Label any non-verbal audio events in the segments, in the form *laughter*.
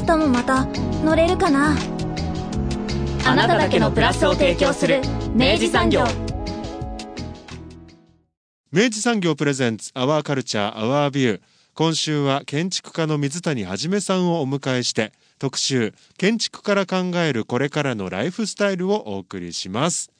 明日もまた乗れるかな？あなただけのプラスを提供する明治産業明治産業プレゼンツアワーカルチャーアワービュー今週は建築家の水谷はじめさんをお迎えして特集建築から考えるこれからのライフスタイルをお送りします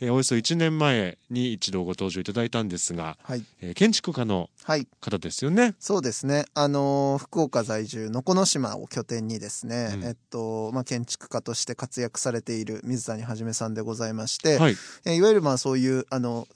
えーおよそ1年前に一度ご登場いただいたんですが、はい。えー建築家のはい。方ですよね。そうですね。あのー福岡在住、のこの島を拠点にですね、うん。えっと、まあ、建築家として活躍されている水谷はじめさんでございまして、はい。えーいわゆるまあそういう、あの、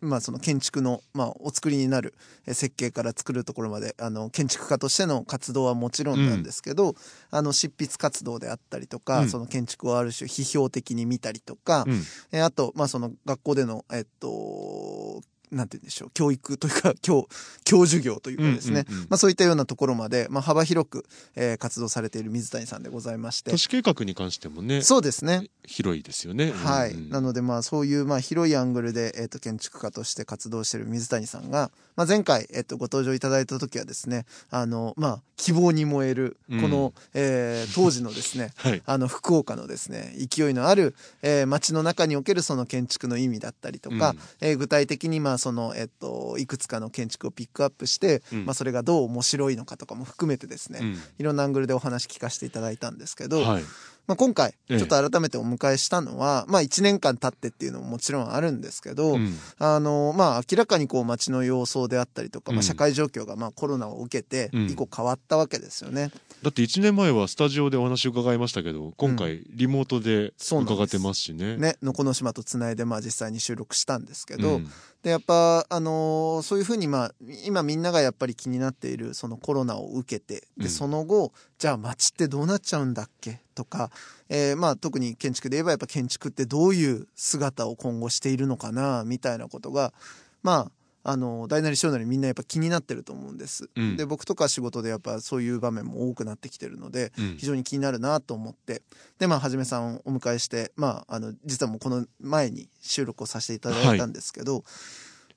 まあその建築の、まあお作りになるえー設計から作るところまで、あの、建築家としての活動はもちろんなんですけど、あの、執筆活動であったりとか、うん。その建築をある種批評的に見たりとか、うん。えーあと、まあ、その学校での、えっと、なんて言うんでしょう、教育というか、*laughs* 教、教授業というかですね、うんうんうん。まあ、そういったようなところまで、まあ、幅広く、えー活動されている水谷さんでございまして。都。市計画に関してもねそうですね。広いですよね。はい。うん。うんなので、まあ、そういう、まあ、広いアングルで、えっ、と、建築家として活動している水谷さんが、まあ、前回、えっ、と、ご登場いただいた時はですね、あの、まあ、希望に燃える、この、えー当時のですね、*laughs* はい。あの、福岡のですね、勢いのある、えー街の中におけるその建築の意味だったりとか、うん。えー具体的に、まあ、その、えっ、と、いくつかの建築をピックアップして、うん。まあ、それがどう面白いのかとかも含めてですね、うん。いろんなアングルでお話聞かせていただいたんですけど、はい。まあ、今回、ええ。ちょっと改めてお迎えしたのは、まあ1年間経ってっていうのももちろんあるんですけど、うん。あの、まあ明らかにこう街の様相であったりとか、まうん。あ社会状況がまあコロナを受けてうん。以降変わったわけですよね。だって1年前はスタジオでお話伺いましたけど今回リモートで伺ってますしね。ね、のこの島とつないでまあ実際に収録したんですけど、うんでやっぱあのーそういうふうにまあ今みんながやっぱり気になっているそのコロナを受けてうん。でその後じゃあ街ってどうなっちゃうんだっけ？とか、えーまあ特に建築で言えばやっぱ建築ってどういう姿を今後しているのかなみたいなことがまああの大なり小なりみんなやっぱ気になってると思うんです。うん。で僕とか仕事でやっぱそういう場面も多くなってきてるので、うん。非常に気になるなと思って。でまあはじめさんをお迎えしてまああの実はもうこの前に収録をさせていただいたんですけど、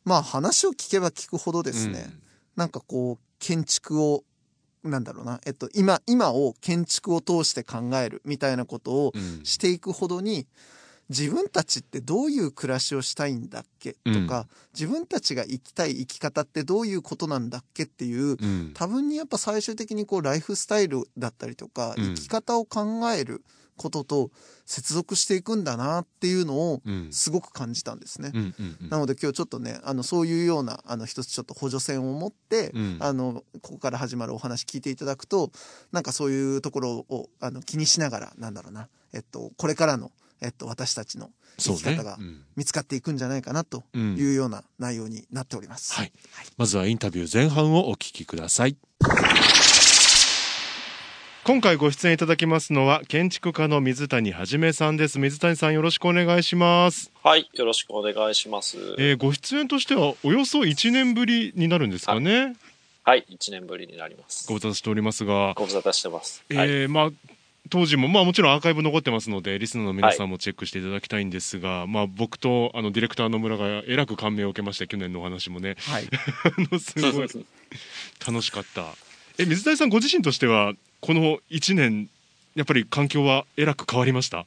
まあ話を聞けば聞くほどですね、なんかこう建築をなんだろうな、えっと、今今を建築を通して考えるみたいなことをうん。していくほどに自分たちってどういう暮らしをしたいんだっけ？とか、自分たちが生きたい生き方ってどういうことなんだっけっていううん。多分にやっぱ最終的にこうライフスタイルだったりとか、うん。生き方を考えることと接続していくんだなっていうのをうん。すごく感じたんですね。うんうんうん。なので今日ちょっとねあのそういうようなあの一つちょっと補助線を持って、うん。あのここから始まるお話聞いていただくとなんかそういうところをあの気にしながらなんだろうな、えっと、これからの、えっと、私たちの生き方が見つかっていくんじゃないかなとうん。いうような内容になっております。はい。まずはインタビュー前半をお聞きください。今回ご出演いただきますのは建築家の水谷はじめさんです。水谷さんよろしくお願いします、はい、よろしくお願いします。えーご出演としてはおよそ1年ぶりになるんですかね。はい、1年ぶりになります。ご無沙汰しておりますが、ご無沙汰してます。はい、えーまあ当時も、まあ、もちろんアーカイブ残ってますのでリスナーの皆さんもチェックしていただきたいんですが、まあ、僕とあのディレクターの村がえらく感銘を受けまして去年のお話もね。はい。*laughs* あのすごい。楽しかった。え水谷さんご自身としてはこの1年やっぱり環境はえらく変わりました？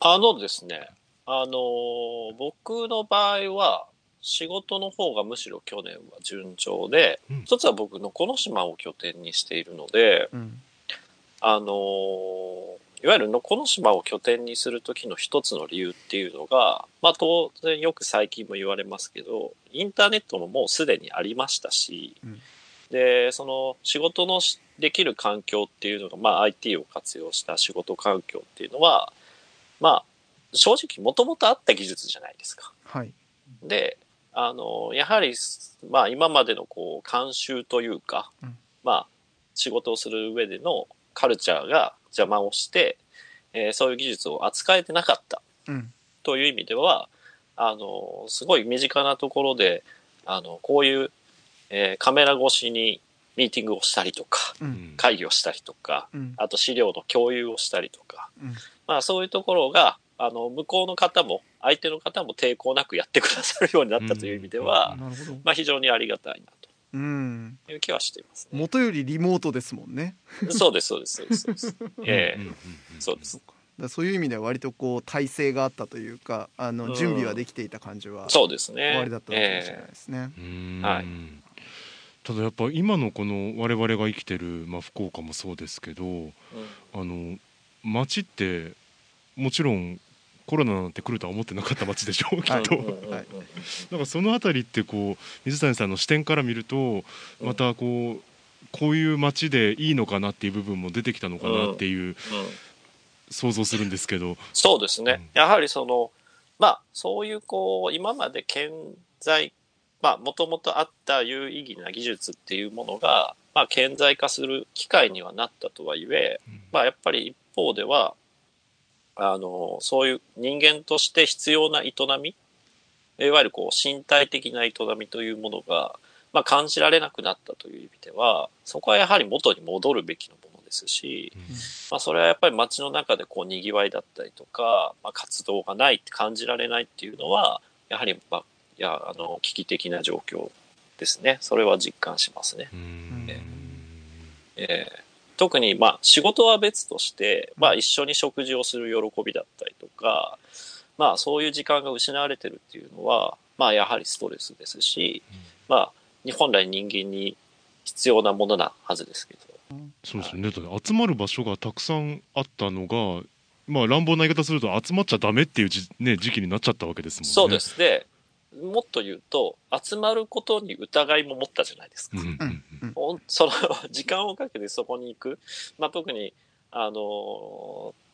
あのですね、あのー僕の場合は、仕事の方がむしろ去年は順調で、うん。一つは僕のこの島を拠点にしているので、うんあのーいわゆるのこの島を拠点にする時の一つの理由っていうのが、まあ当然よく最近も言われますけど、インターネットももうすでにありましたし、うん。で、その仕事のしできる環境っていうのが、まあ IT を活用した仕事環境っていうのは、まあ正直もともとあった技術じゃないですか。はい。で、あの、やはり、まあ今までのこう、慣習というか、うん。まあ、仕事をする上でのカルチャーが邪魔をして、えーそういう技術を扱えてなかった。うん。という意味では、あの、すごい身近なところで、あの、こういう、えーカメラ越しにミーティングをしたりとか、ううん。ん会議をしたりとか、うん。あと資料の共有をしたりとか、うん。まあそういうところが、あの、向こうの方も、相手の方も抵抗なくやってくださるようになったという意味では、まあ非常にありがたいなうんという気はしていますね。元よりリモートですもんねそうです、そうです、そうです。そうですええそうです。だそういう意味では割とこう体制があったというかあうんの準備はできていた感じはそうですね。終わりだったのかもしれないえですね。はいただやっぱ今のこの我々が生きてる、まあ、福岡もそうですけどえうんあの街ってもちろんコロナなんて来るとは思ってなかった街でしょうきっと、うんうんうんうんはい。*laughs* なんかそのあたりってこう水谷さんの視点から見るとまたこうこういう街でいいのかなっていう部分も出てきたのかなっていううん。想像するんですけど、そうですね。うん。やはりその、まあ、そういうこう、今まで健在、まあ、もともとあった有意義な技術っていうものが、まあ、顕在化する機会にはなったとはいえ、まあ、やっぱり一方では、あの、そういう人間として必要な営み、いわゆるこう、身体的な営みというものが、まあ、感じられなくなったという意味では、そこはやはり元に戻るべきのものですし、まあ、それはやっぱり街の中でこう、賑わいだったりとか、まあ、活動がないって感じられないっていうのは、やはり、まあ、いや、あの、危機的な状況ですね。それは実感しますね。うんええー特に、まあ、仕事は別として、まあ、一緒に食事をする喜びだったりとか、まあ、そういう時間が失われてるっていうのは、まあ、やはりストレスですし、まあ、日本来人間に必要なものなはずですけど。そうですね集まる場所がたくさんあったのがまあ乱暴な言い方すると集まっちゃダメっていうじ、ね、時期になっちゃったわけですもんね。そうです。で、もっと言うと、集まることに疑いも持ったじゃないですか。うんうんうん。その *laughs* 時間をかけてそこに行く、まあ、特にあのー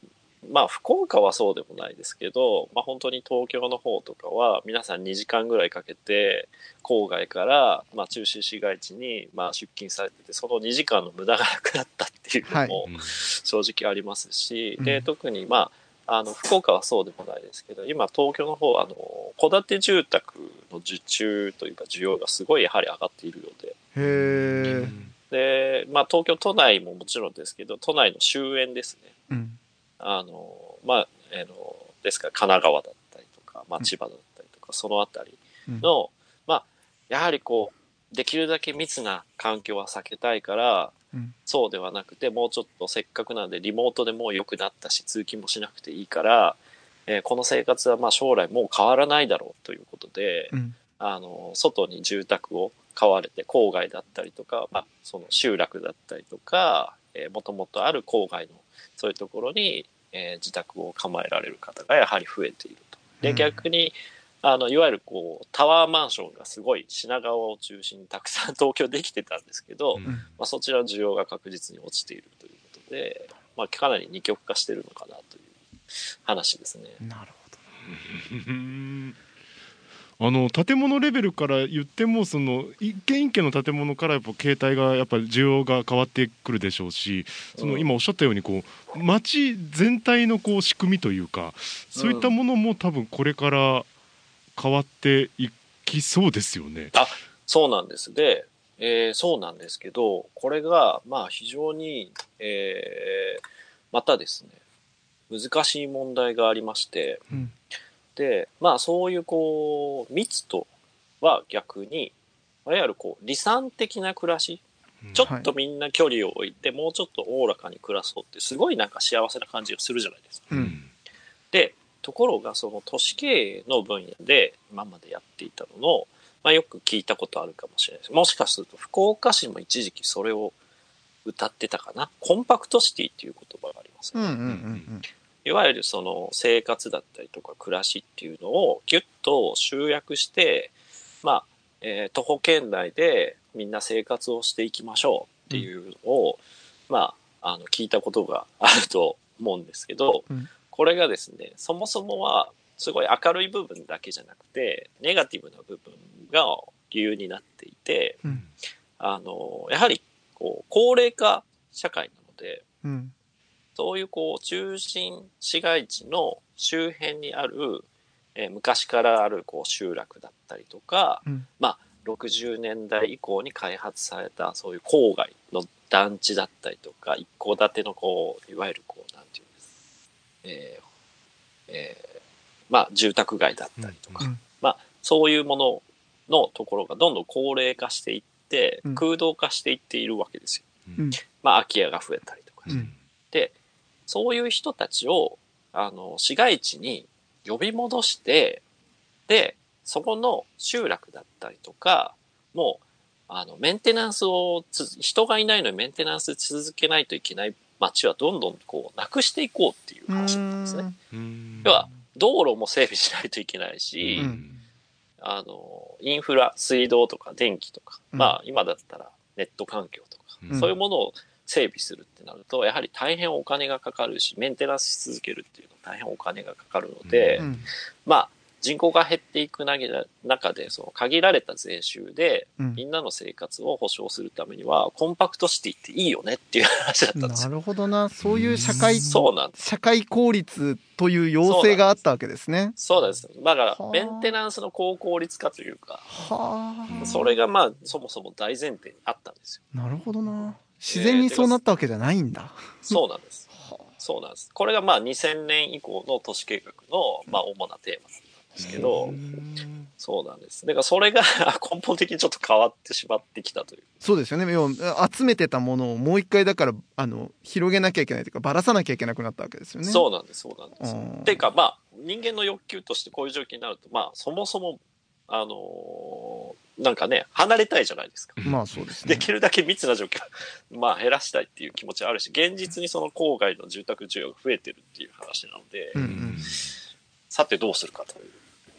まあ福岡はそうでもないですけど、まあ、本当に東京の方とかは皆さん2時間ぐらいかけて郊外から、まあ、中心市街地に、まあ、出勤されててその2時間の無駄がなくなったっていうのもうん。正直ありますし、うん。で特にまああの福岡はそうでもないですけど今東京の方はあの戸建て住宅の受注というか需要がすごいやはり上がっているようで。へえ。で、まあ、東京都内ももちろんですけど、都内の周辺ですね。うん。あの、まあ、あの、ですから神奈川だったりとか、まあ、千葉だったりとか、そのあたりの、まあ、やはりこう、できるだけ密な環境は避けたいから、うんそうではなくて、もうちょっとせっかくなんでリモートでもう良くなったし、通勤もしなくていいから、えーこの生活はまあ将来もう変わらないだろうということで、うん。あの、外に住宅を買われて、郊外だったりとか、まあ、その集落だったりとか、えー、もともとある郊外の、そういうところに、えー自宅を構えられる方がやはり増えていると。で、うん逆に、あの、いわゆるこう、タワーマンションがすごい品川を中心にたくさん東京できてたんですけど、うんまあ、そちらの需要が確実に落ちているということで、まあ、かなり二極化してるのかなという話ですね。なるほど。うんあの建物レベルから言ってもその一軒一軒の建物からやっぱ携帯がやっぱ需要が変わってくるでしょうしそのうん今おっしゃったようにこう街全体のこう仕組みというかそういったものも多分これから変わっていきそうですよね。そうなんです。で、えーそうなんですけど、これが、まあ非常に、えーまたですね、難しい問題がありまして、うんで、まあそういうこう、密とは逆に、いわゆるこう、理想的な暮らし、ちょっとみんな距離を置いて、もうちょっとおおらかに暮らそうって、すごいなんか幸せな感じがするじゃないですか。う。うんんで、ところがその都市経営の分野で今までやっていたのの、まあよく聞いたことあるかもしれないです。もしかすると福岡市も一時期それを歌ってたかな。コンパクトシティっていう言葉がありますね、うんうんうんいわゆるその生活だったりとか暮らしっていうのをギュッと集約して、まあ、えー徒歩圏内でみんな生活をしていきましょうっていうのを、まあ、あの、聞いたことがあると思うんですけど、うんこれがですね、そもそもはすごい明るい部分だけじゃなくて、ネガティブな部分が理由になっていて、うん。あの、やはりこう、高齢化社会なので、うん。そういうこう、中心市街地の周辺にある、えー昔からあるこう集落だったりとか、うん。まあ、60年代以降に開発されたそういう郊外の団地だったりとか、一戸建てのこう、いわゆるこう、なんていうえーえーまあ、住宅街だったりとか、うん。まあ、そういうもののところがどんどん高齢化していって、うん。空洞化していっているわけですよ。うん。まあ、空き家が増えたりとか。で、そういう人たちを、あの、市街地に呼び戻して、で、そこの集落だったりとか、もう、あの、メンテナンスをつ、人がいないのにメンテナンス続けないといけない街はどんどんこう、なくしていこうっていう話なんですね。うん。要は、道路も整備しないといけないし、うん。あの、インフラ、水道とか電気とか、うん。まあ、今だったらネット環境とか、うん。そういうものを整備するってなると、やはり大変お金がかかるし、メンテナンスし続けるっていうのは大変お金がかかるので、うん。まあ、人口が減っていく中で、その限られた税収で、うんみんなの生活を保障するためには、コンパクトシティっていいよねっていう話だったんですよ。なるほどなそういう社会そうなんです。社会効率という要請があったわけですねそうなんです。だからはあ、メンテナンスの高効率化というか、はあそれがまあ、そもそも大前提にあったんですよ。なるほどな自然にそうなったわけじゃないんだ、そうなんです。はあそうなんです。これがまあ2000年以降の都市計画のまあ主なテーマですけど、そうなんです。だからそれが *laughs* 根本的にちょっと変わってしまってきたという。そうですよね要は集めてたものをもう一回だからあの広げなきゃいけないというかばらさなきゃいけなくなったわけですよねそうなんです、そうなんです。うんっていうかまあ人間の欲求としてこういう状況になると、まあそもそも、あのーなんかね、離れたいじゃないですか。まあそうですねできるだけ密な状況、*laughs* まあ減らしたいっていう気持ちはあるし、現実にその郊外の住宅需要が増えてるっていう話なので、うんうんさてどうするかという。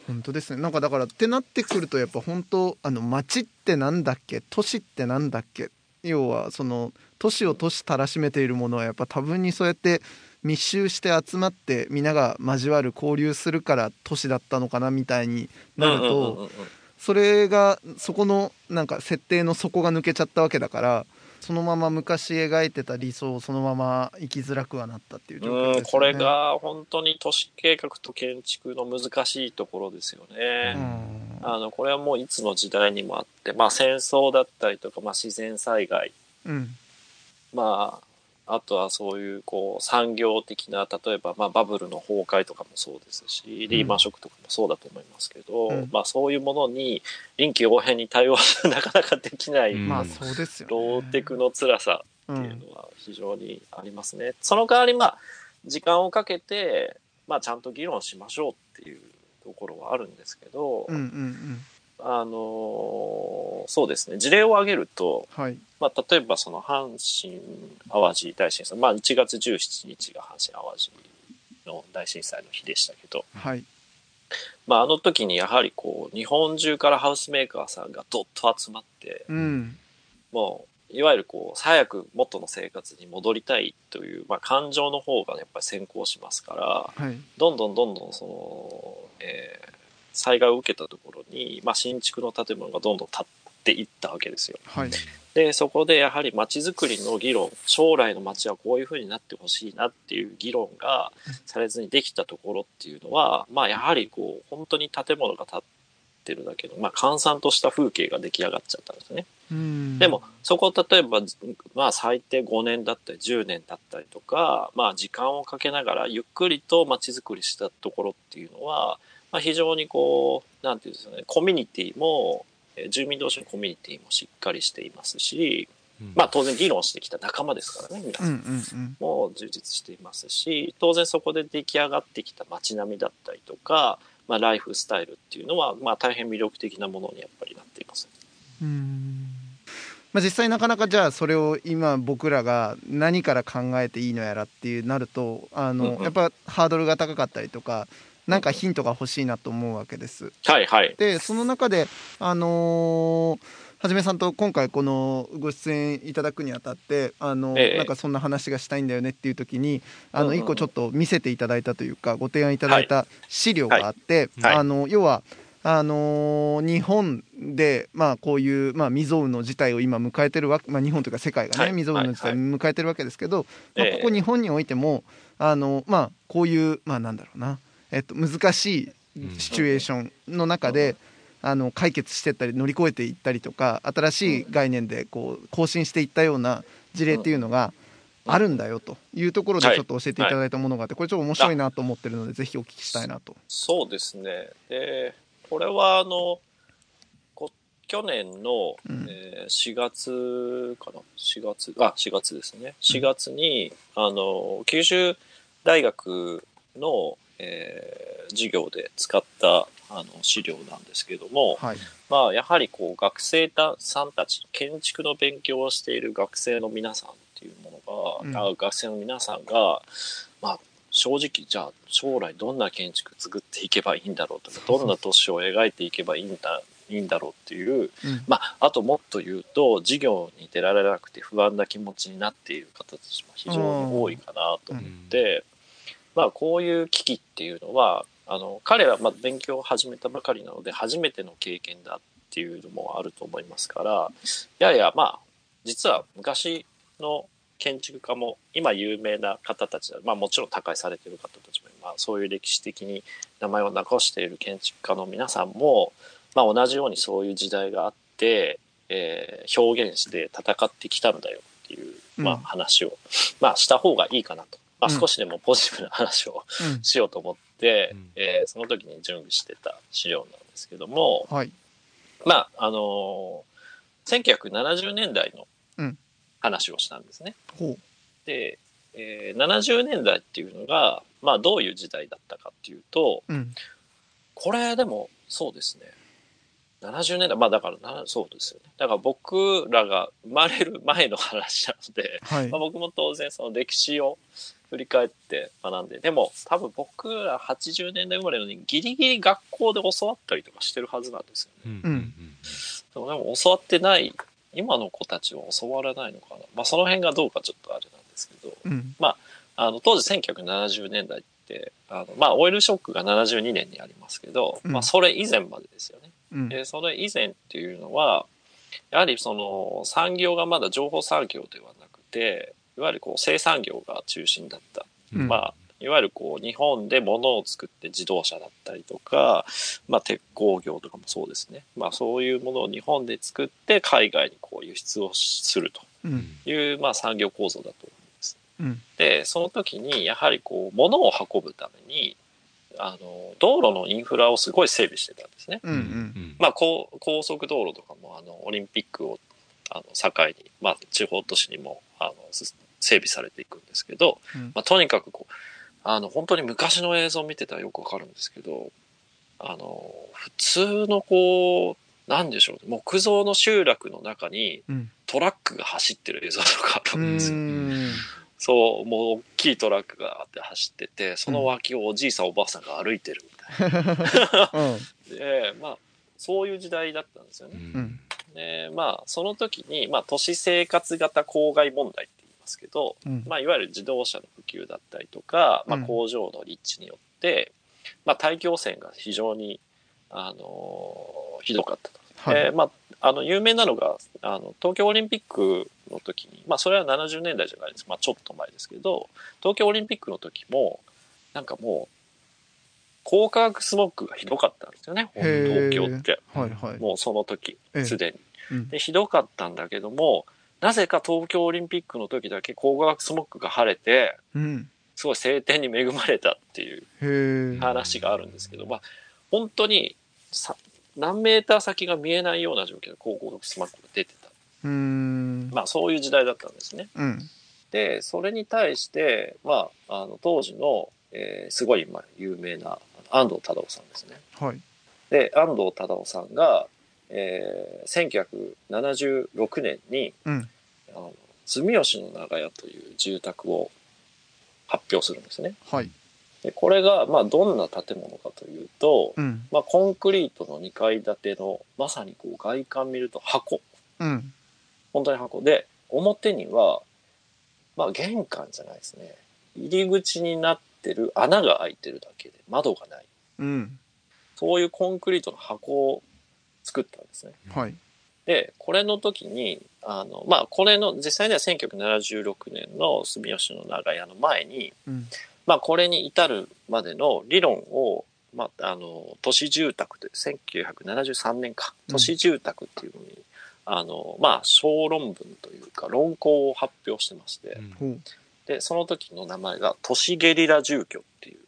本当ですね。なんかだからってなってくるとやっぱ本当あの町ってなんだっけ？都市ってなんだっけ？要はその都市を都市たらしめているものはやっぱ多分にそうやって密集して集まって皆が交わる交流するから都市だったのかなみたいになるとうんそれがそこのなんか設定の底が抜けちゃったわけだからそのまま昔描いてた理想をそのまま生きづらくはなったっていう状況ですよね。うん、これが本当に都市計画と建築の難しいところですよね。うんあの、これはもういつの時代にもあって、まあ戦争だったりとか、まあ自然災害、うんまあ、あとはそういうこう産業的な、例えばまあバブルの崩壊とかもそうですし、リーマンショックとかもそうだと思いますけど、うん。まあそういうものに臨機応変に対応する *laughs* なかなかできない、うん。まあそうですよ、ね。ローテクの辛さうっていうんのは非常にありますね。その代わり、まあ、時間をかけて、まあ、ちゃんと議論しましょうっていうところはあるんですけど、うんうんうんあのーそうですね、事例を挙げると、はい。まあ、例えばその阪神・淡路大震災、まあ、1月17日が阪神・淡路の大震災の日でしたけど、はい。まあ、あの時にやはりこう、日本中からハウスメーカーさんがどっと集まって、うん。もう、いわゆるこう、早く元の生活に戻りたいという、まあ、感情の方がやっぱり先行しますから、はい。どんどんどんどんその、えー災害を受けたところに、まあ、新築の建物がどんどん建っていったわけですよ。はいで、そこでやはり街づくりの議論、将来の街はこういう風になってほしいなっていう議論がされずにできたところっていうのは、まあやはりこう、本当に建物が建ってるだけの、まあ閑散とした風景が出来上がっちゃったんですね。うんでも、そこを例えば、まあ最低5年だったり10年だったりとか、まあ時間をかけながらゆっくりと街づくりしたところっていうのは、まあ非常にこう、なんていうんですかね、コミュニティも、えー住民同士のコミュニティもしっかりしていますし、まあ当然議論してきた仲間ですからね、皆さうんも充実していますし、当然そこで出来上がってきた街並みだったりとか、まあライフスタイルっていうのは、まあ大変魅力的なものにやっぱりなっています。うん。うんまあ実際なかなかじゃあそれを今僕らが何から考えていいのやらっていうなるとあのやっぱハードルが高かったりとかなんかヒントが欲しいなと思うわけです。はいはい。でその中であのーはじめさんと今回このご出演いただくにあたってあの、ええ。なんかそんな話がしたいんだよねっていう時にあの一個ちょっと見せていただいたというかご提案いただいた資料があって、はい。あの要はあのー日本で、まあ、こういう、まあ、未曾有の事態を今迎えてるわけ、まあ、日本というか世界がね、はい。未曾有の事態を迎えてるわけですけど、まあ、ええ。ここ日本においても、あのまあ、こういう、まあ、なんだろうな、えっと、難しいシチュエーションの中で、あの解決していったり乗り越えていったりとか新しい概念でこう更新していったような事例っていうのがあるんだよというところではいちょっと教えていただいたものがあってこれちょっと面白いなと思ってるのでぜひお聞きしたいなと。そうですね。で、これはあの、こ去年の、うんえー4月かな ?4 月、あ、4月ですね。4月に、あの、九州大学の、えー授業で使ったあの資料なんですけども、はい。まあ、やはりこう学生さんたち、建築の勉強をしている学生の皆さんっていうものが、うん。あ学生の皆さんが、まあ、正直、じゃあ将来どんな建築作っていけばいいんだろうとか、どんな都市を描いていけばいいんだ、いいんだろうっていう、うん。まあ、あともっと言うと、授業に出られなくて不安な気持ちになっている方たちも非常に多いかなと思って、まあ、こういう危機っていうのは、あの、彼はまあ勉強を始めたばかりなので、初めての経験だっていうのもあると思いますから、ややまあ、実は昔の建築家も、今有名な方たちだ、まあもちろん他界されている方たちも、まあそういう歴史的に名前を残している建築家の皆さんも、まあ同じようにそういう時代があって、えー表現して戦ってきたんだよっていう、まあうん話を、まあした方がいいかなと。まあうん。少しでもポジティブな話をうん。しようと思って、うん。えーその時に準備してた資料なんですけども、はい。まあ、あのー1970年代のうん。話をしたんですね。ほで、えー70年代っていうのが、まあ、どういう時代だったかっていうと、ううん。これでも、そうですね。70年代、まあだからな、そうですよね。だから僕らが生まれる前の話なので、はい。まあ、僕も当然その歴史を振り返って学んで、でも多分僕ら80年代生まれのにギリギリ学校で教わったりとかしてるはずなんですよね。うんうんでもでも教わってない、今の子たちは教わらないのかな。まあその辺がどうかちょっとあれなんですけど、うんあの当時1970年代って、あのまあオイルショックが72年にありますけど、うんまあそれ以前までですよね。うんで、それ以前っていうのは、やはりその産業がまだ情報産業ではなくて、いわゆるこう生産業が中心だった。うんまあ、いわゆるこう日本で物を作って自動車だったりとか、まあ鉄工業とかもそうですね。まあそういうものを日本で作って海外にこう輸出をするうんという、まあ産業構造だと思います。うんで、その時にやはりこう物を運ぶために、あの、道路のインフラをすごい整備してたんですね。まあ、高高速道路とかも、あの、オリンピックを、あの、境に、まあ、地方都市にも、あの、す整備されていくんですけど、うんまあ、とにかくこう、あの、本当に昔の映像を見てたらよくわかるんですけど、あの、普通のこう、なんでしょうね、木造の集落の中にうんトラックが走ってる映像とかあうるんですよ。んそう、もう大きいトラックがあって走ってて、その脇をおじいさんおばあさんが歩いてるみたいな。うんで、まあ、そういう時代だったんですよね。うんで、まあ、その時に、まあ、都市生活型公害問題ってますけど、うんまあ、いわゆる自動車の普及だったりとか、まあ、うん工場の立地によって、まあ、大気汚染が非常に、あのーひどかったと。はいえーまあ、あの、有名なのが、あの、東京オリンピックの時に、まあ、それは70年代じゃないです。まあ、ちょっと前ですけど、東京オリンピックの時も、なんかもう、高化学スモッグがひどかったんですよね、東京って。はいはいもうその時ええ、すでに。うんで、ひどかったんだけども、なぜか東京オリンピックの時だけ高化学スモッグが晴れて、うんすごい晴天に恵まれたっていう話があるんですけど、まあ、本当にさ何メーター先が見えないような状況で高化学スモッグが出てた。まあ、そういう時代だったんですね。うんで、それに対して、まあ、あの、当時の、えーすごい、まあ、有名な安藤忠雄さんですね。はいで、安藤忠雄さんが、えー1976年に、うんあの住吉の長屋という住宅を発表するんですね。はいでこれが、まあ、どんな建物かというと、うんまあ、コンクリートの2階建ての、まさにこう外観見ると箱。うん本当に箱で、表には、まあ、玄関じゃないですね。入り口になってる穴が開いてるだけで、窓がない。うんそういうコンクリートの箱を作ったんですね。はい。で、これの時に、あの、まあ、これの、実際には1976年の住吉の長屋の前に、うん。まあ、これに至るまでの理論を、まあ、あの、都市住宅で、1973年か、うん都市住宅っていうのに、あの、まあ、小論文というか、論考を発表してまして、ほう。で、その時の名前が、都市ゲリラ住居っていう。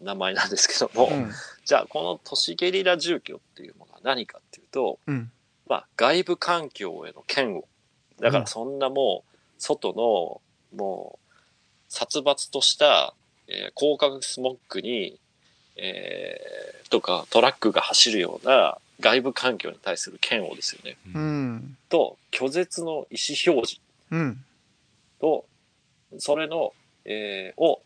名前なんですけども、うん。じゃあ、この都市ゲリラ住居っていうも何かっていうと、うん。まあ、外部環境への嫌悪。だからそんなもう、外の、もう、殺伐とした、えー高化学スモッグに、えーとかトラックが走るような外部環境に対する嫌悪ですよね。うん。と、拒絶の意思表示うん。と、それの、えーを、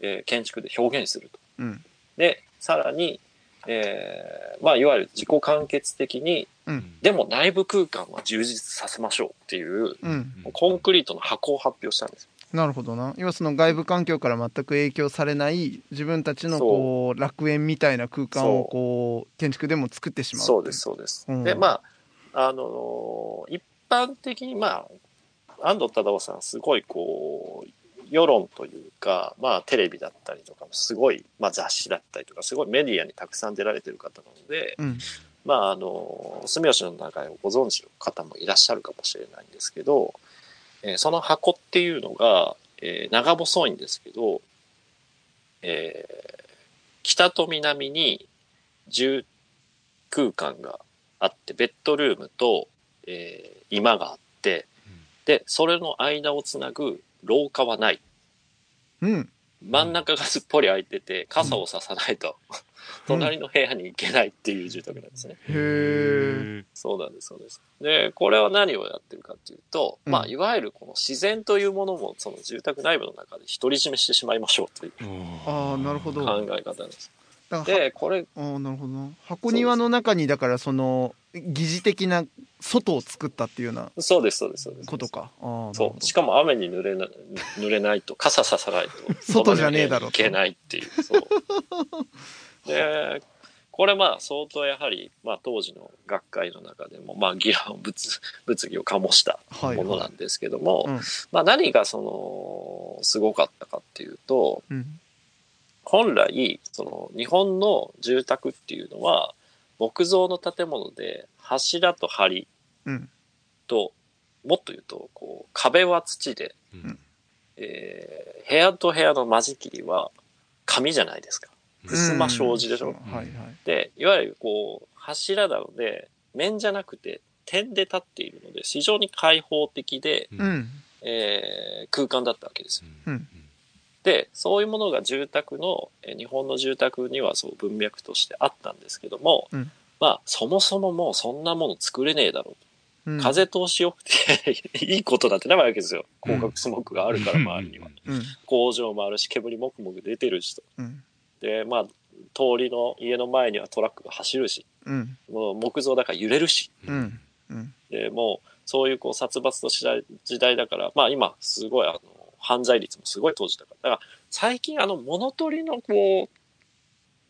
えー建築で表現すると。うん。で、さらに、えーまあ、いわゆる自己完結的に、うん。でも内部空間は充実させましょうっていう、うん。コンクリートの箱を発表したんですよ。なるほどな要はその外部環境から全く影響されない自分たちのこう楽園みたいな空間をこう建築でも作ってしまうそうです、そうです。うんで、まあ、あのー一般的に、まあ、安藤忠雄さん、すごいこう、世論というか、まあ、テレビだったりとか、すごい、まあ、雑誌だったりとか、すごいメディアにたくさん出られてる方なので、うん。まあ、あの、住吉の中をご存知の方もいらっしゃるかもしれないんですけど、えーその箱っていうのが、えー長細いんですけど、えー北と南に住空間があって、ベッドルームと、えー居間があって、で、それの間をつなぐ廊下はない。うん真ん中がすっぽり空いてて、傘をささないと、隣の部屋に行けないっていう住宅なんですね。へえそうなんです、そうです。で、これは何をやってるかっていうと、うんまあ、いわゆるこの自然というものも、その住宅内部の中で独り占めしてしまいましょうというああなるほど考え方なんです。だからはで、これ、あーなるほどな箱庭の中にだからその疑似的な外を作ったっていうようなそうです、そうです、そうです。ことかそう。しかも雨に濡れな、濡れないと、傘ささないと、外じゃねえだろといけないっていう。そう。で、これまあ相当やはり、まあ当時の学会の中でも、まあ議論、物、物議を醸したはいものなんですけども、うんまあ何がその、すごかったかっていうと、うん本来、その日本の住宅っていうのは、木造の建物で柱と梁うん。と、もっと言うと、こう、壁は土で、うん。えー部屋と部屋の間仕切りは紙じゃないですか。襖障子でしょ、うんはいはい。で、いわゆるこう、柱なので、面じゃなくて点で立っているので、非常に開放的で、うん。えー空間だったわけですよ。うんで、そういうものが住宅の、えー日本の住宅にはそう文脈としてあったんですけども、うんまあ、そもそももうそんなもの作れねえだろうと。うん風通し良くて *laughs* いいことだってないわけですよ。広角スモッグがあるから周りには。うん工場もあるし、煙もくもく出てるしと。うんで、まあ、通りの家の前にはトラックが走るし、うんもう木造だから揺れるし。うんうんで、もう、そういうこう殺伐と時代時代だから、まあ今、すごいあの、犯罪率もすごい当時だから。だから、最近あの、物取りのこ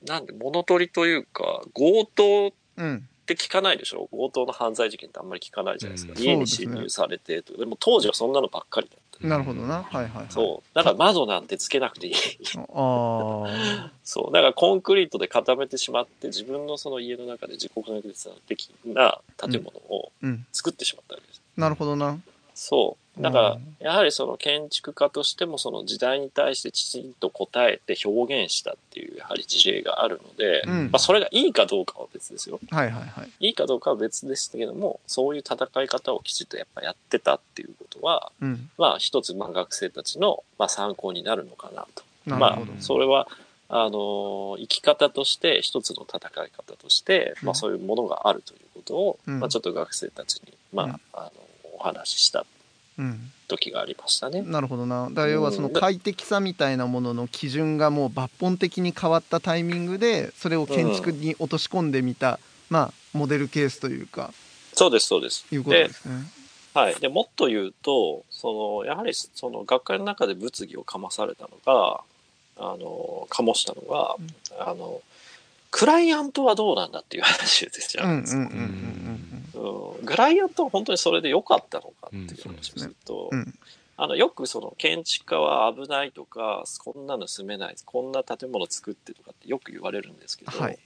う、なんで、物取りというか、強盗っうんて聞かないでしょ？強盗の犯罪事件ってあんまり聞かないじゃないですか。うん家に侵入されてとでも当時はそんなのばっかりだった。なるほどなはいはいはいそう。だから窓なんてつけなくていい。ああ *laughs* そう。だからコンクリートで固めてしまって、自分のその家の中で自己完結的な建物をうん作ってしまったわけです。なるほどなそう。だからうん、やはりその建築家としてもその時代に対してきちんと答えて表現したっていうやはり事例があるので、うん。まあそれがいいかどうかは別ですよ。はいはいはい。いいかどうかは別でしたけども、そういう戦い方をきちっとやっぱやってたっていうことは、うん。まあ一つまあ学生たちのまあ参考になるのかなと。まあなるほど、それは、あの、生き方として、一つの戦い方として、まうん。あそういうものがあるということを、うん。まあちょっと学生たちに、まあ、うん。あの、お話ししたうん時がありましたね。なるほどな。だから要はその快適さみたいなものの基準がもう抜本的に変わったタイミングでそれを建築に落とし込んでみた、まあモデルケースというか。そうです、そうです。いうことですね。はい。で、もっと言うと、その、やはり、その、学会の中で物議をかまされたのが、あの、醸したのが、うん。あの、クライアントはどうなんだっていう話ですよ、うんうんうんうんクライアントは本当にそれで良かったのかっていう話をすると、うん。うんあのよくその建築家は危ないとかこんなの住めないこんな建物作ってとかってよく言われるんですけど、はい。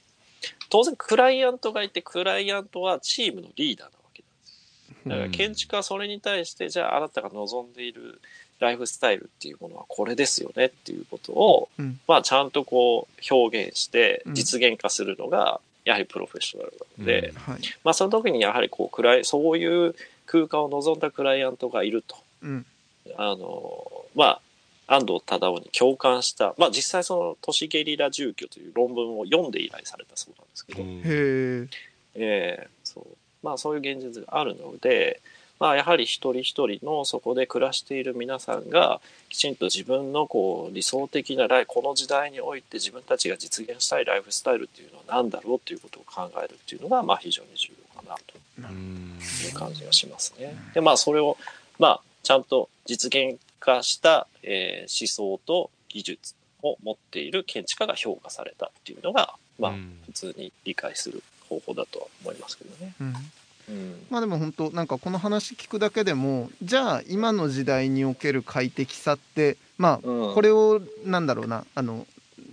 当然クライアントがいてクライアントはチームのリーダーなわけなんです。よだから建築家はそれに対してじゃああなたが望んでいるライフスタイルっていうものはこれですよねっていうことを、うん。まあちゃんとこう表現してうん。実現化するのがやはりプロフェッショナルなので、うん。はい。まあその時にやはりこうクライそういう空間を望んだクライアントがいると。うん。あの、まあ、安藤忠雄に共感した、まあ実際その都市ゲリラ住居という論文を読んで依頼されたそうなんですけど、うん。へえええそう。まあそういう現実があるので、まあやはり一人一人のそこで暮らしている皆さんがきちんと自分のこう理想的なライこの時代において自分たちが実現したいライフスタイルっていうのは何だろうっていうことを考えるっていうのがまあ非常に重要かなとうんいう感じがしますね。で、まあ、それを、まあ、ちゃんと実現化した、えー思想と技術を持っている建築家が評価されたっていうのが、まあうん、普通に理解する方法だとは思いますけどね。うんうん。まあでも本当なんかこの話聞くだけでもじゃあ今の時代における快適さってまあうんこれをなんだろうなあの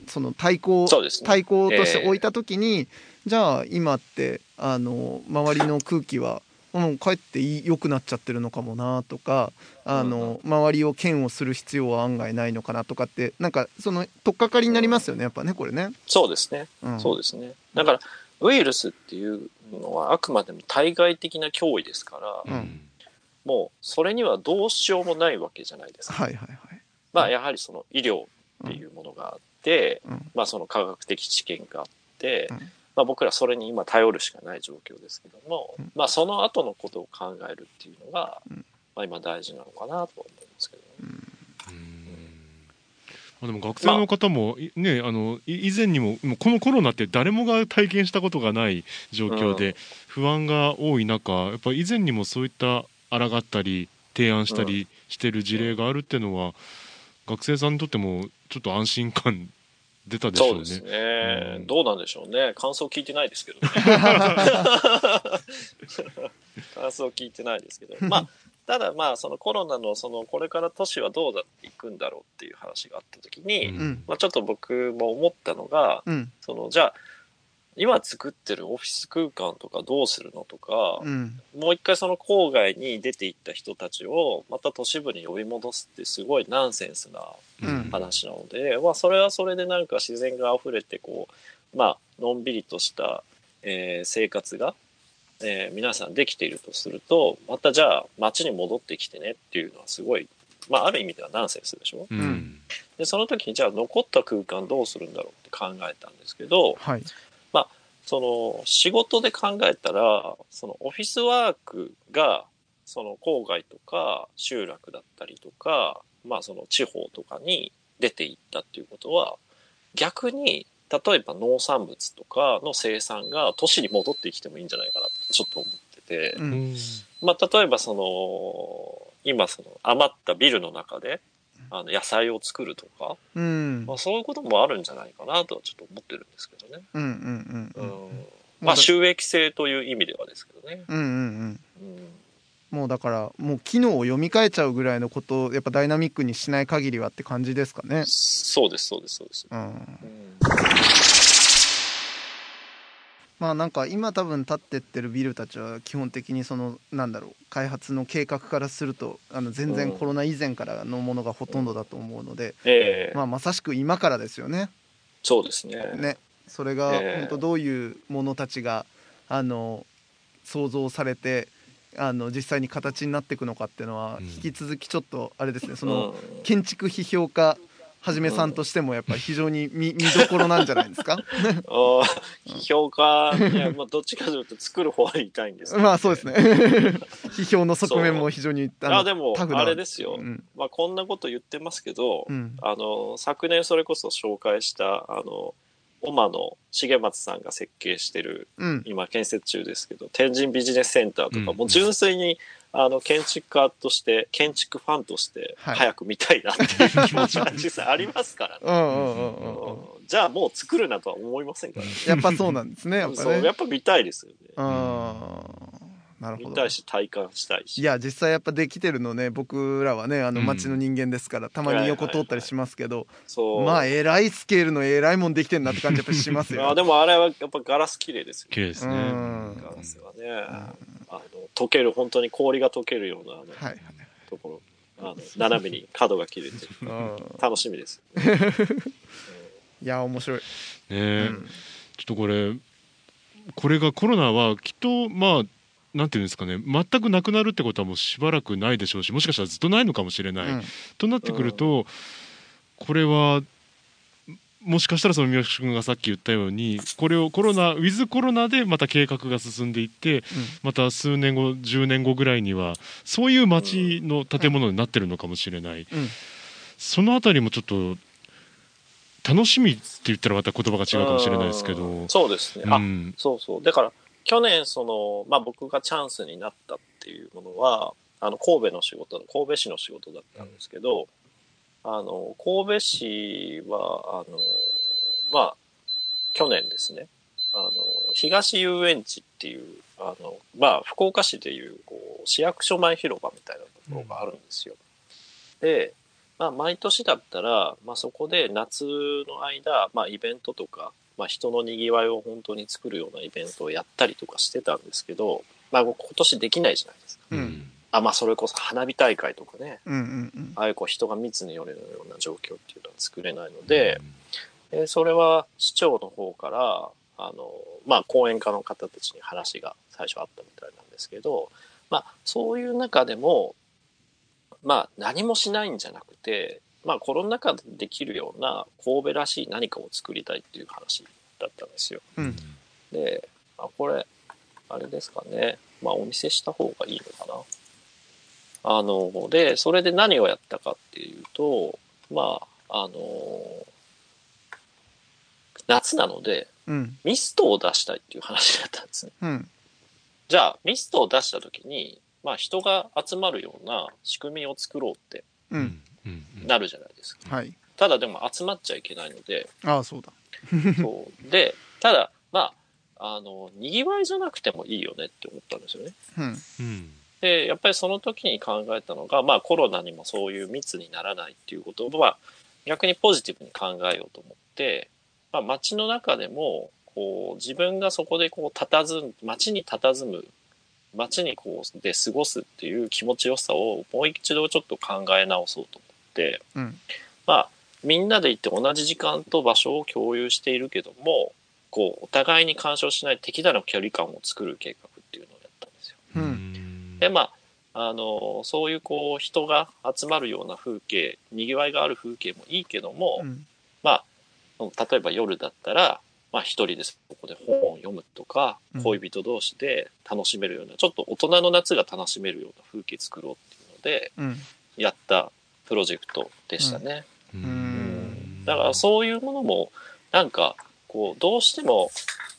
その対抗ね対抗として置いた時に、じゃあ今ってあの周りの空気はもうかえって良くなっちゃってるのかもなとかあの、周りを嫌悪する必要は案外ないのかなとかってなんかその取っかかりになりますよねやっぱねこれね。そうですね。うん、そうですね。だから、ウイルスっていうのはあくまでも対外的な脅威ですから、うん。もうそれにはどうしようもないわけじゃないですか。はいはいはい。まあ、やはりその医療っていうものがあって、うん。まあ、その科学的知見があって、うん。まあ、僕らそれに今頼るしかない状況ですけども、うん。まあ、その後のことを考えるっていうのが、うん。まあ、今大事なのかなとは思いますけどでも学生の方も、いねあのい以前にももうこのコロナって誰もが体験したことがない状況で、うん不安が多い中やっぱ以前にもそういった抗ったり提案したりしてる事例があるっていうのは、学生さんにとってもちょっと安心感出たでしょうね。そうですね、うんどうなんでしょうね。感想聞いてないですけどね。*laughs* *laughs* 感想聞いてないですけど。まあ、ただまあ、そのコロナの、その、これから都市はどうなっていくんだろうっていう話があった時に、うん。うん。まあちょっと僕も思ったのが、うん。その、じゃあ、今作ってるオフィス空間とかどうするのとか、うん。もう一回その郊外に出て行った人たちをまた都市部に呼び戻すってすごいナンセンスなうん。話なので、まあそれはそれでなんか自然が溢れてこう、まあのんびりとした、えー生活が、えー皆さんできているとすると、またじゃあ街に戻ってきてねっていうのはすごい、まあある意味ではナンセンスでしょ？うん。で、その時にじゃあ残った空間どうするんだろうって考えたんですけど、はい。その仕事で考えたら、そのオフィスワークが、その郊外とか集落だったりとか、まあその地方とかに出ていったっていうことは、逆に、例えば農産物とかの生産が都市に戻ってきてもいいんじゃないかなってちょっと思ってて、ううん。んまあ例えばその、今その余ったビルの中で、あの野菜を作るとか、うん。まあそういうこともあるんじゃないかなとはちょっと思ってるんですけどね。まあ収益性という意味ではですけどね。うんうんうんうんもうだからもう機能を読み替えちゃうぐらいのことをやっぱダイナミックにしない限りはって感じですかね。そうです、そうです、そうです。うん、うんまあなんか今多分建ってってるビルたちは基本的にそのなんだろう開発の計画からするとあの全然うんコロナ以前からのものがほとんどだと思うので、ええまあまさしく今からですよね。そうですね。ねそれがええ本当どういうものたちがあの想像されてあの実際に形になっていくのかっていうのはうん。引き続きちょっとあれですねそうん。の建築批評家はじめさんとしてもやっぱり非常に見見どころなんじゃないですか？*laughs* あー評価、いや、まあ、どっちかというと作る方が痛いんですけどまあそうですね。*laughs* 批評の側面も非常にのあでもタフなあれですよ。うん。まあ、こんなこと言ってますけど、うん。あの、昨年それこそ紹介した、あの、馬野重松さんが設計してる、うん今建設中ですけど、天神ビジネスセンターとか、うんもう純粋に、あの、建築家として、建築ファンとして、はい早く見たいなっていう気持ちは実際ありますからね。じゃあもう作るなとは思いませんからね。やっぱそうなんですねやっぱそう、ねやっぱ見たいですよね。うんなるほど。見たいし、体感したいし。いや実際やっぱできてるのね僕らはねあのうん。町の人間ですから、たまに横通ったりしますけど、そう。まあえらいスケールのえらいもんできてんなって感じやっぱしますよ。*laughs* あでもあれはやっぱガラス綺麗ですよ。綺麗ですね。うん。ガラスはね、あの溶ける本当に氷が溶けるようなあの、はいはい。ところ。あの斜めに角が切れて *laughs* うん。楽しみです。*laughs* いや面白い、ねえ。うん。ちょっとこれこれがコロナはきっとまあなんていうんですかね全くなくなるってことはもうしばらくないでしょうしもしかしたらずっとないのかもしれない、うん。となってくると、これはもしかしたらその三好君がさっき言ったようにこれをコロナウィズコロナでまた計画が進んでいってまた数年後10年後ぐらいにはそういう街の建物になってるのかもしれない、うん。そのあたりもちょっと楽しみって言ったらまた言葉が違うかもしれないですけど。うん。そうですね。あ、うん。そうそう。だから去年そのまあ僕がチャンスになったっていうものはあの神戸の仕事神戸市の仕事だったんですけど、あの神戸市はあのまあ去年ですね。あの東遊園地っていうあのまあ福岡市でいうこう市役所前広場みたいなところがあるんですよ。で、まあ、毎年だったら、まあ、そこで夏の間、まあ、イベントとか、まあ、人のにぎわいを本当に作るようなイベントをやったりとかしてたんですけど、まあ、今年できないじゃないですか。うん。あまあ、それこそ花火大会とかね、うんうんうん。ああいうこう人が密に寄れるような状況っていうのは作れないので、えーそれは市長の方から、あの、まあ、講演家の方たちに話が最初あったみたいなんですけど、まあ、そういう中でも、まあ、何もしないんじゃなくて、まあ、コロナ禍でできるような神戸らしい何かを作りたいっていう話だったんですよ。うんで、あこれ、あれですかね。まあ、お見せした方がいいのかな。あの、で、それで何をやったかっていうと、まあ、あの、夏なので、うんミストを出したいっていう話だったんですね。うんじゃあ、ミストを出した時に、まあ、人が集まるような仕組みを作ろうってうんなるじゃないですか。はい。ただでも集まっちゃいけないので、ああそうだ。そう。で、ただ、まあ、あの、賑わいじゃなくてもいいよねって思ったんですよね。うん。うん。で、やっぱりその時に考えたのが、まあコロナにもそういう密にならないっていうことは、逆にポジティブに考えようと思って、まあ街の中でも、こう自分がそこでこう佇む、街に佇む、街にこうで過ごすっていう気持ちよさをもう一度ちょっと考え直そうとうん。まあみんなで行って同じ時間と場所を共有しているけども、こうお互いに干渉しない適度な距離感を作る計画っていうのをやったんですよ。うん。で、まあ、あの、そういうこう、人が集まるような風景、賑わいがある風景もいいけども、うん。まあ、例えば夜だったら、まあ一人でそこで本を読むとかう、ん。恋人同士で楽しめるような、ちょっと大人の夏が楽しめるような風景作ろうっていうので、うん。やったプロジェクトでしたね。ううん。んだからそういうものも、なんか、こう、どうしても、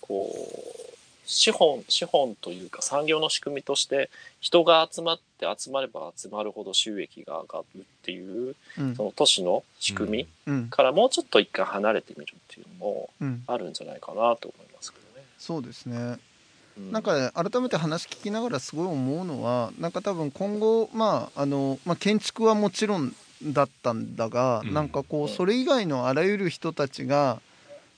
こう、資本、資本というか産業の仕組みとして、人が集まって集まれば集まるほど収益が上がるっていう、うん。その都市の仕組みうん。からもうちょっと一回離れてみるっていうのもうん。あるんじゃないかなと思いますけどね。そうですね。うなんかね改めて話聞きながらすごい思うのはなんか多分今後まああの、まあ、建築はもちろんだったんだが、うん。なんかこうそれ以外のあらゆる人たちが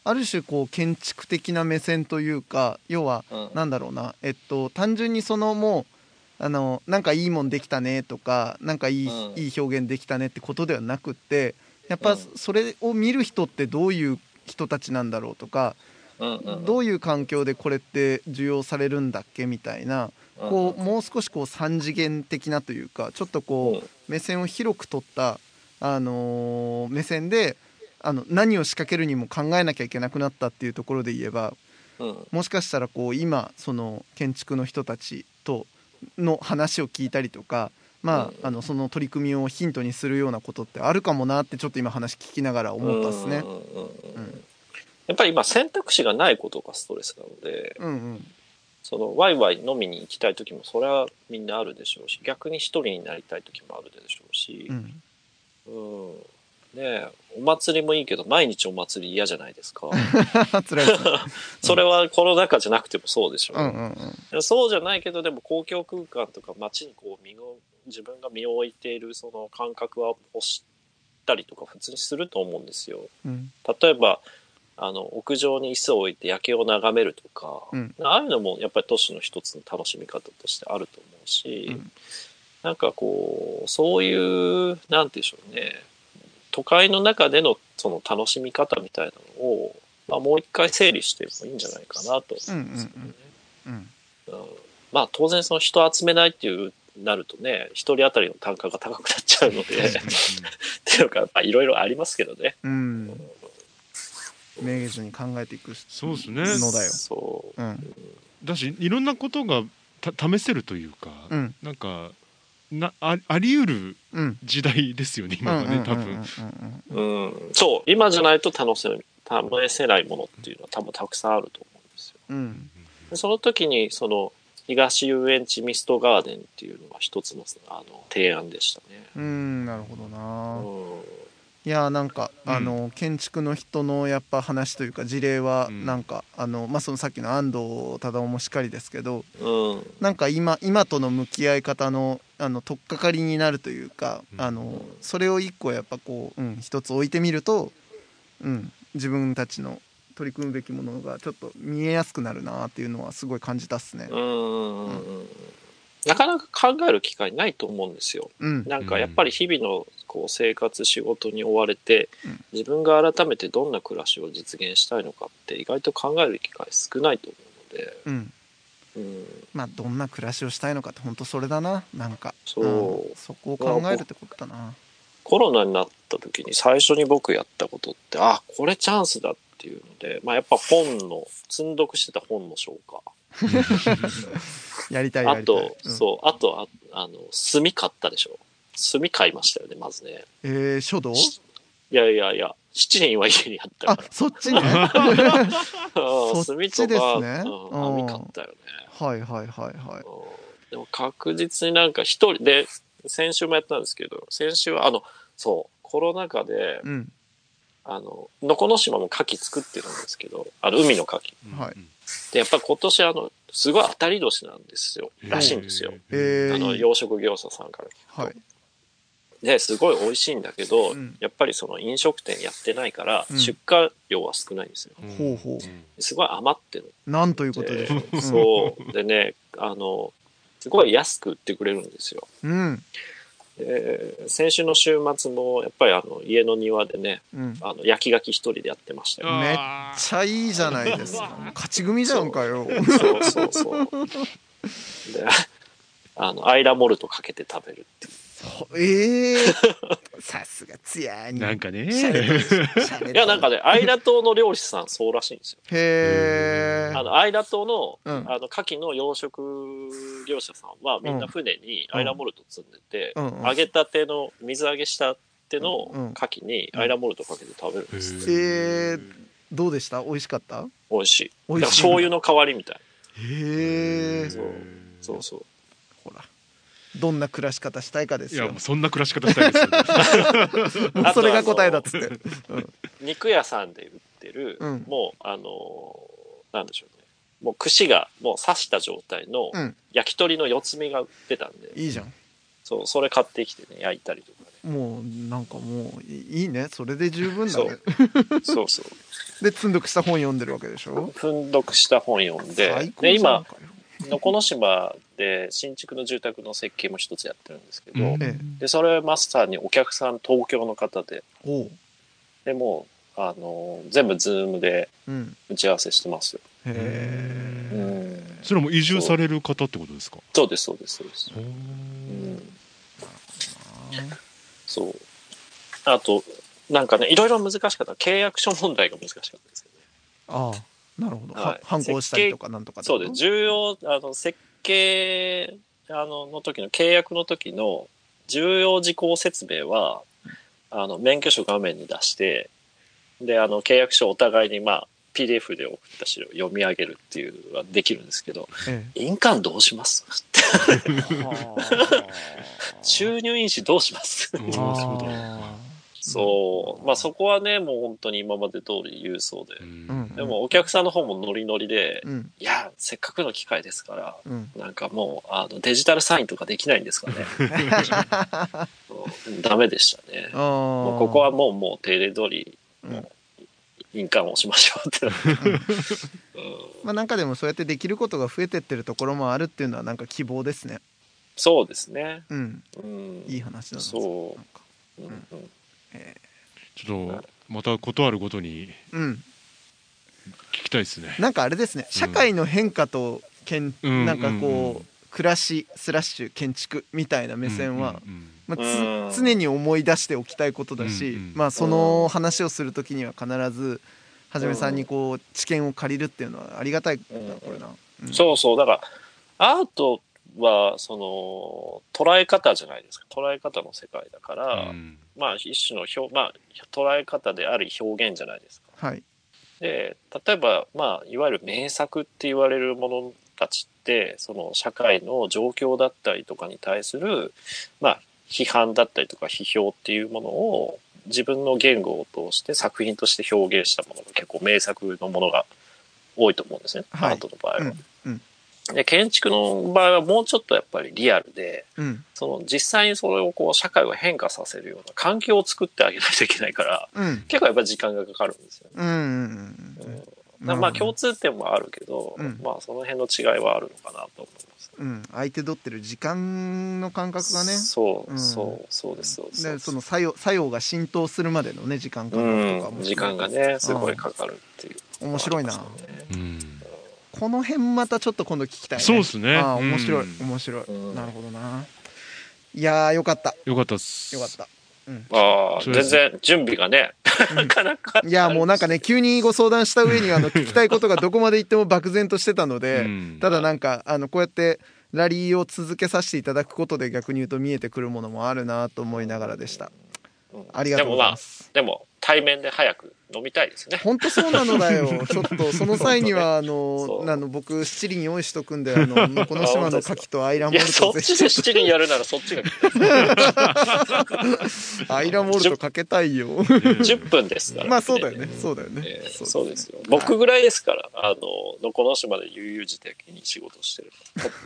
ある種こう建築的な目線というか要はうん。なんだろうなえっと単純にそのもうあのなんかいいもんできたねとかなんかいい,、うん。いい表現できたねってことではなくってやっぱうん。それを見る人ってどういう人たちなんだろうとか、どういう環境でこれって受容されるんだっけみたいなこうもう少しこう三次元的なというかちょっとこう目線を広く取った、あのー目線であの何を仕掛けるにも考えなきゃいけなくなったっていうところで言えばもしかしたらこう今その建築の人たちとの話を聞いたりとか、まあ、あのその取り組みをヒントにするようなことってあるかもなってちょっと今話聞きながら思ったっすね。うんやっぱり今選択肢がないことがストレスなので、うんうんそのワイワイ飲みに行きたい時もそれはみんなあるでしょうし、逆に一人になりたい時もあるでしょうしう、んうん。ねえ、お祭りもいいけど、毎日お祭り嫌じゃないですか。*laughs* *laughs* それはコロナ禍じゃなくてもそうでしょう。うんうんうんそうじゃないけど、でも公共空間とか街にこう身を、自分が身を置いているその感覚は欲したりとか普通にすると思うんですよ。うん例えば、あの、屋上に椅子を置いて夜景を眺めるとか、うん。ああいうのもやっぱり都市の一つの楽しみ方としてあると思うし、うん。なんかこう、そういう、なんて言うんでしょうね、都会の中でのその楽しみ方みたいなのを、まあ、もう一回整理してもいいんじゃないかなと思うんですけどね。まあ当然その人集めないっていうなるとね、一人当たりの単価が高くなっちゃうので、*laughs* っていうか、まあいろいろありますけどね。うんめげずに考えていくそうですねのだよそう。うんだしいろんなことがた試せるというか、うんなんかなああり得るうん時代ですよね今はね多分、うん。そう。今じゃないと楽せ、試せないものっていうのは多分たくさんあると思うんですよ。うんでその時に、その、東遊園地ミストガーデンっていうのが一つのあの提案でしたね。うんなるほどなうん。いやーなんか、うんあの建築の人のやっぱ話というか事例はうんなんか、あのまあそのさっきの安藤忠雄もしっかりですけどうん。なんか今今との向き合い方のあの取っかかりになるというか、うんあのそれを一個やっぱこう、うん、一つ置いてみると、うん、自分たちの取り組むべきものがちょっと見えやすくなるなっていうのはすごい感じたっすね。うん。なかなか考える機会ないと思うんですよ。うん、なんかやっぱり日々のこう生活仕事に追われてうん。自分が改めてどんな暮らしを実現したいのかって意外と考える機会少ないと思うので、うん、うん、まあどんな暮らしをしたいのかって本当それだな。なんか。そう。うん。そこを考えるってことだな。コロナになった時に最初に僕やったことってあこれチャンスだっていうので、まあ、やっぱ本の積んどくしてた本の消化やりたいやありたい。と、うん。そうあとああの炭買ったでしょ？炭買いましたよねまずね。えー、書道？いやいやいや七人は家にあったあから。そっちね。うん。*laughs* そっち炭とか、ですねうん、買ったよね。はいはいはいはい。うん。でも確実になんか一人で、先週もやったんですけど、先週はあの、そう、コロナ禍で、うんあの、のこの島も牡蠣作ってるんですけど、あの、海の牡蠣。はいで、やっぱ今年あの、すごい当たり年なんですよ。らしいんですよ。えー、あの、養殖業者さんから。はい。で、すごい美味しいんだけど、うんやっぱりその飲食店やってないから、うん出荷量は少ないんですよ。ほうほうすごい余ってるなんということで。そう。でね、あの、すごい安く売ってくれるんですよ。うん。で、先週の週末も、やっぱりあの、家の庭でね、うん。あの、焼き牡蠣一人でやってましたよ。めっちゃいいじゃないですか。勝ち組じゃんかよ。そうそうそう。で、あの、アイラモルトかけて食べるっていう。ええ *laughs* さすがつやに。なんかねいや、なんかね、アイラ島の漁師さんそうらしいんですよ。へえ。あの、アイラ島の、うんあの、牡蠣の養殖業者さんは、みんな船にアイラモルト積んでて、うんうん揚げたての、水揚げしたてのうん牡蠣にアイラモルトかけて食べるんですって。えー、どうでした？美味しかった？美味しい。美味しい醤油の代わりみたい。へえ。そうそうそう。ほら。どんな暮らし方したいかですよいやもう。そんな暮らし方したいですよ *laughs* それが答えだっつって。肉屋さんで売ってる、うんもう、あのーなんでしょうね。もう串がもう刺した状態のうん焼き鳥の四つ身が売ってたんで、いいじゃん。そう、それ買ってきてね、焼いたりとかね。もうなんかもういいねそれで十分だねそうそう。*laughs* で積んどくした本読んでるわけでしょ？ふんどくした本読んで最、高で、今、じゃんかよのこの島で新築の住宅の設計も一つやってるんですけど、うんえで、それマスターにお客さん東京の方で、おうでもう、あのー全部ズームでうん打ち合わせしてますよ。へうえん。それはもう移住される方ってことですか？そうです、そうです、そうです。うんそう。あと、なんかね、いろいろ難しかった。契約書問題が難しかったですけどね。ああなるほど、はいは反抗したりとかなんとかってこと？そうです。重要、あの、設計、あの、の時の契約の時の重要事項説明は、あの、免許証画面に出して、で、あの、契約書をお互いに、まあ、PDF で送った資料を読み上げるっていうのはできるんですけど、え印鑑どうします？*laughs* *laughs* 収入印紙どうします？そう。まあそこはね、もう本当に今まで通り郵送で。でもお客さんの方もノリノリで、うん。いや、せっかくの機会ですから、うん。なんかもう、あの、デジタルサインとかできないんですかね。*laughs* ダメでしたね。ももうここはもう、もう定例通り、うん。もう、印鑑を押しましょうって。まあなんかでもそうやってできることが増えてってるところもあるっていうのはなんか希望ですね。そうですね。うん。うん。いい話だな。そう。なんか。うん。うんちょっとまたことあるごとにうん。聞きたいですね。なんかあれですね。社会の変化とけん、うん。なんかこう、うんうん暮らしスラッシュ建築みたいな目線は、うんうんまあ、うん。つ常に思い出しておきたいことだし、うんうん。まあその話をする時には必ずはじめさんにこう知見を借りるっていうのはありがたいなうんこれな、うん。そうそう。だから、アートは、その、捉え方じゃないですか。捉え方の世界だから、うんまあ、一種の表、まあ、捉え方であり表現じゃないですか。はいで、例えば、まあ、いわゆる名作って言われるものたちって、その社会の状況だったりとかに対する、まあ、批判だったりとか批評っていうものを自分の言語を通して作品として表現したものが結構名作のものが多いと思うんですね。はいアートの場合は。うんうんで、建築の場合はもうちょっとやっぱりリアルで、うん。その実際にそれをこう社会を変化させるような環境を作ってあげないといけないから、うん。結構やっぱり時間がかかるんですよね。うんうんうんうん。うん。だからまあ共通点もあるけど、うん。まあその辺の違いはあるのかなと思います。うん。相手取ってる時間の感覚がね。そう、うん。そう、そうです、そうです。でその作用作用が浸透するまでのね時間感覚とかも、うん、時間がね、すごいかかるっていう。面白いな。うんこの辺またちょっと今度聞きたいね。そうっすね。ああ面白い、うん面白い、うん。なるほどな。いやーよかった。よかったっす。よかった。ああ、そうです。全然準備がね、*laughs* なかなか。いやもうなんかね急にご相談した上にあの聞きたいことがどこまで言っても漠然としてたので、うん。ただなんかあのこうやってラリーを続けさせていただくことで逆に言うと見えてくるものもあるなと思いながらでした。うんありがとうございます。でもまあ、でも対面で早く飲みたいですね。本当そうなのだよ。*laughs* ちょっとその際にはあのあの僕七輪用意しとくんであののこの島の牡蠣とアイラモルそトぜひ。っちで七輪やるならそっちがアイラモルトかけたいよ。10分ですから、まあそうだよね。そうだよね。そうですよ。僕ぐらいですから、あの、のこの島で悠々自適に仕事してる。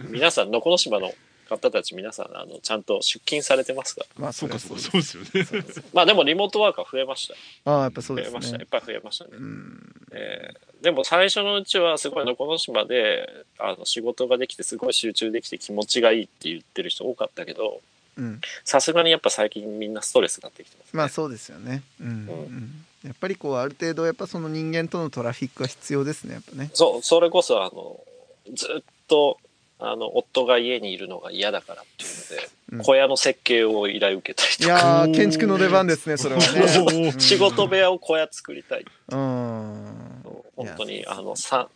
皆さん、のこの島の方たち皆さん、あの、ちゃんと出勤されてますから。まあそそううかかそうそうかそうですよねまあでもリモートワーカー増えました。ああやっぱそうです増えました。いねっぱい増えましたね。うんえーでも最初のうちはすごいのこの島で、あの、仕事ができてすごい集中できて気持ちがいいって言ってる人多かったけど、うんさすがにやっぱ最近みんなストレスになってきてます、ね。まあそうですよねうん、うん、やっぱりこうある程度やっぱその人間とのトラフィックは必要ですねやっぱねそう、それこそ、あの、ずっと、あの、夫が家にいるのが嫌だからっていうので、うん。小屋の設計を依頼受けたりいとか、やー建築の出番ですねそれはね。*laughs* お仕事部屋を小屋作りたい。うん。本当に、いやあの、三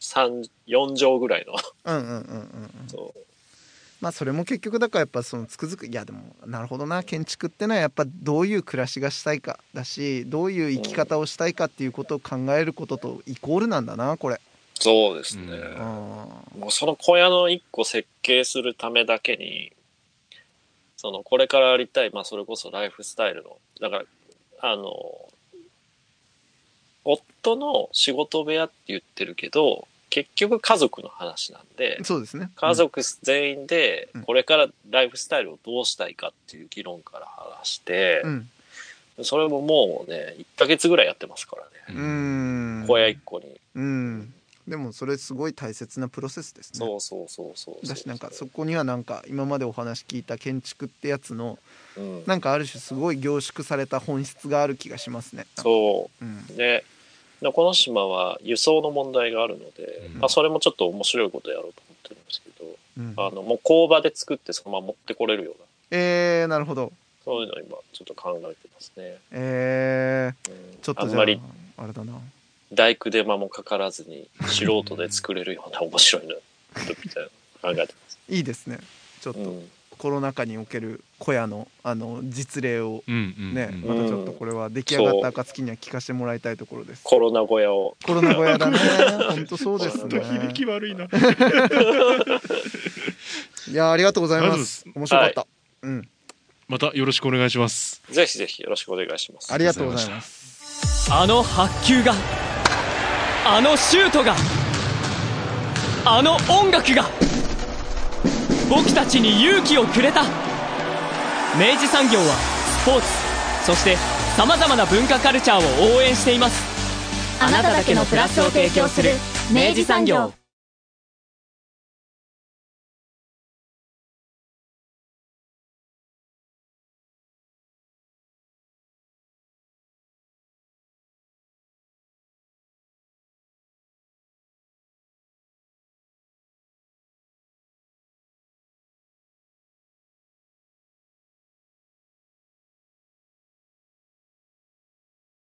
三4畳ぐらいの、うんうんうんうんうん。そう。まあそれも結局だからやっぱそのつくづくいやでもなるほどな。建築ってのはやっぱどういう暮らしがしたいかだしどういう生き方をしたいかっていうことを考えることとイコールなんだなこれそうですね。うん。うんもうその小屋の一個設計するためだけに、そのこれからやりたい、まあそれこそライフスタイルの、だから、あの、夫の仕事部屋って言ってるけど、結局家族の話なんで、そうですね。家族全員でうん。これからライフスタイルをどうしたいかっていう議論から話してう、ん。それももうね、1ヶ月ぐらいやってますからね。うん。小屋一個に。うんでもそれすごい大切なプロセスですね。そうそうそうそう。だしなんかそこにはなんか今までお話聞いた建築ってやつのうん、なんかある種すごい凝縮された本質がある気がしますね。そう。うん。で、でこの島は輸送の問題があるので、うん。まあ、それもちょっと面白いことやろうと思ってるんですけど、うん。あの、もう工場で作ってそのまま持ってこれるような、えー、なるほど。そういうのを今ちょっと考えてますね。えー、うん。ちょっとじゃああんまりあれだな大工手間もかからずに素人で作れるような面白いのみたいなの考えてます。いいですねちょっとうん。コロナ禍における小屋のあの実例をうんうんうんね、またちょっとこれは出来上がった暁には聞かせてもらいたいところです。コロナ小屋を。コロナ小屋だね。*laughs* 本当そうですね。悪いな。*laughs* いやありがとうございま。ありがとうございます面白かった。うん。またよろしくお願いします。ぜひぜひよろしくお願いします。ありがとうございます。あの発球があのシュートがあの音楽が僕たちに勇気をくれた。明治産業はスポーツそしてさまざまな文化カルチャーを応援しています。あなただけのプラスを提供する明治産業。